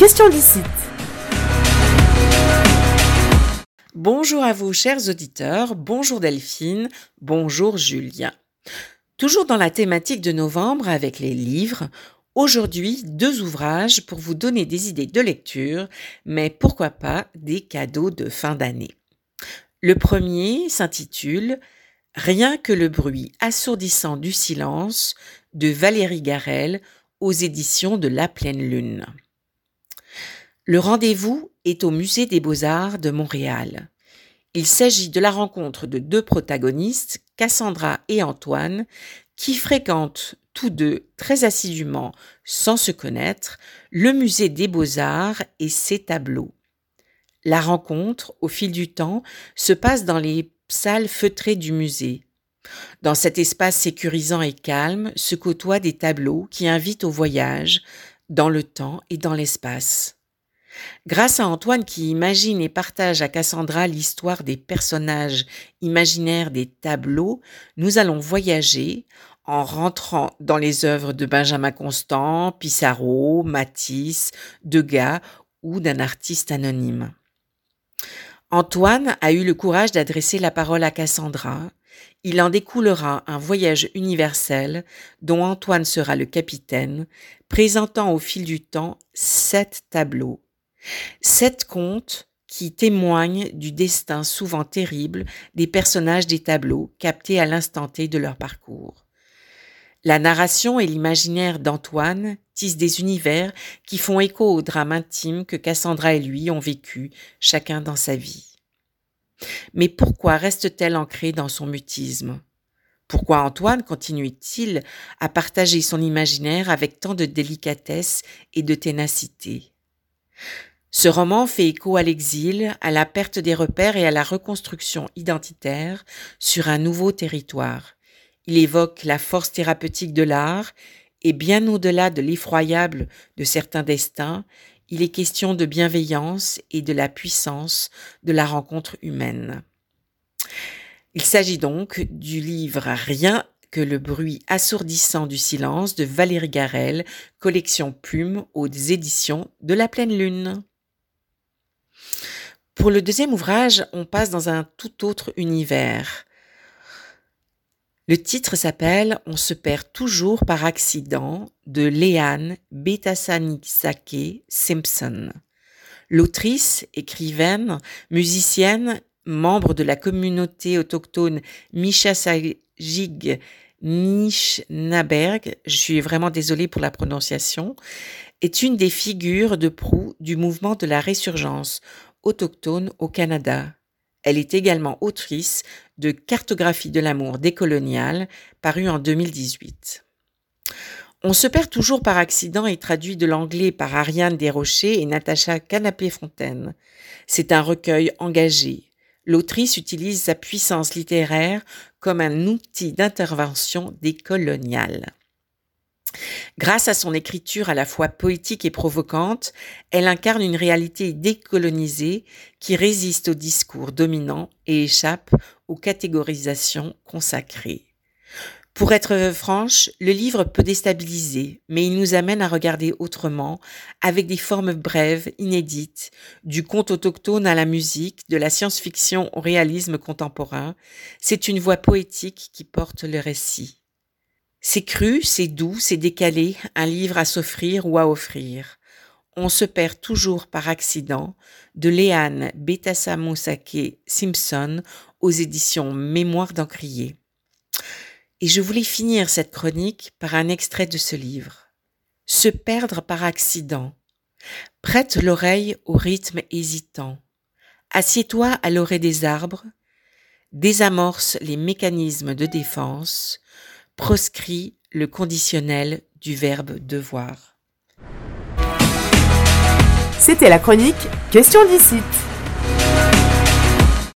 question d'ici. Bonjour à vous, chers auditeurs. Bonjour Delphine. Bonjour Julien. Toujours dans la thématique de novembre avec les livres, aujourd'hui deux ouvrages pour vous donner des idées de lecture, mais pourquoi pas des cadeaux de fin d'année. Le premier s'intitule Rien que le bruit assourdissant du silence de Valérie Garel aux éditions de La Pleine Lune. Le rendez-vous est au Musée des Beaux-Arts de Montréal. Il s'agit de la rencontre de deux protagonistes, Cassandra et Antoine, qui fréquentent tous deux très assidûment, sans se connaître, le Musée des Beaux-Arts et ses tableaux. La rencontre, au fil du temps, se passe dans les salles feutrées du musée. Dans cet espace sécurisant et calme se côtoient des tableaux qui invitent au voyage, dans le temps et dans l'espace. Grâce à Antoine qui imagine et partage à Cassandra l'histoire des personnages imaginaires des tableaux, nous allons voyager en rentrant dans les œuvres de Benjamin Constant, Pissarro, Matisse, Degas ou d'un artiste anonyme. Antoine a eu le courage d'adresser la parole à Cassandra. Il en découlera un voyage universel dont Antoine sera le capitaine, présentant au fil du temps sept tableaux. Sept contes qui témoignent du destin souvent terrible des personnages des tableaux captés à l'instant T de leur parcours. La narration et l'imaginaire d'Antoine tissent des univers qui font écho au drame intime que Cassandra et lui ont vécu, chacun dans sa vie. Mais pourquoi reste-t-elle ancrée dans son mutisme? Pourquoi Antoine continue-t-il à partager son imaginaire avec tant de délicatesse et de ténacité? Ce roman fait écho à l'exil, à la perte des repères et à la reconstruction identitaire sur un nouveau territoire. Il évoque la force thérapeutique de l'art et bien au-delà de l'effroyable de certains destins, il est question de bienveillance et de la puissance de la rencontre humaine. Il s'agit donc du livre Rien que le bruit assourdissant du silence de Valérie Garel, collection Plume aux éditions de la pleine lune. Pour le deuxième ouvrage, on passe dans un tout autre univers. Le titre s'appelle On se perd toujours par accident de Léane Betasanisake Simpson. L'autrice, écrivaine, musicienne, membre de la communauté autochtone Mishasajig Nishnaberg, je suis vraiment désolée pour la prononciation, est une des figures de proue du mouvement de la résurgence autochtone au Canada. Elle est également autrice de Cartographie de l'amour décolonial, paru en 2018. On se perd toujours par accident et traduit de l'anglais par Ariane Desrochers et Natacha Canapé-Fontaine. C'est un recueil engagé. L'autrice utilise sa puissance littéraire comme un outil d'intervention décoloniale. Grâce à son écriture à la fois poétique et provocante, elle incarne une réalité décolonisée qui résiste au discours dominant et échappe aux catégorisations consacrées. Pour être franche, le livre peut déstabiliser, mais il nous amène à regarder autrement, avec des formes brèves, inédites, du conte autochtone à la musique, de la science-fiction au réalisme contemporain. C'est une voix poétique qui porte le récit. C'est cru, c'est doux, c'est décalé, un livre à s'offrir ou à offrir. On se perd toujours par accident de Léane Betasamosake Simpson aux éditions Mémoire d'Encrier. Et je voulais finir cette chronique par un extrait de ce livre. Se perdre par accident. Prête l'oreille au rythme hésitant. Assieds-toi à l'orée des arbres. Désamorce les mécanismes de défense proscrit le conditionnel du verbe devoir. C'était la chronique Question d'ici.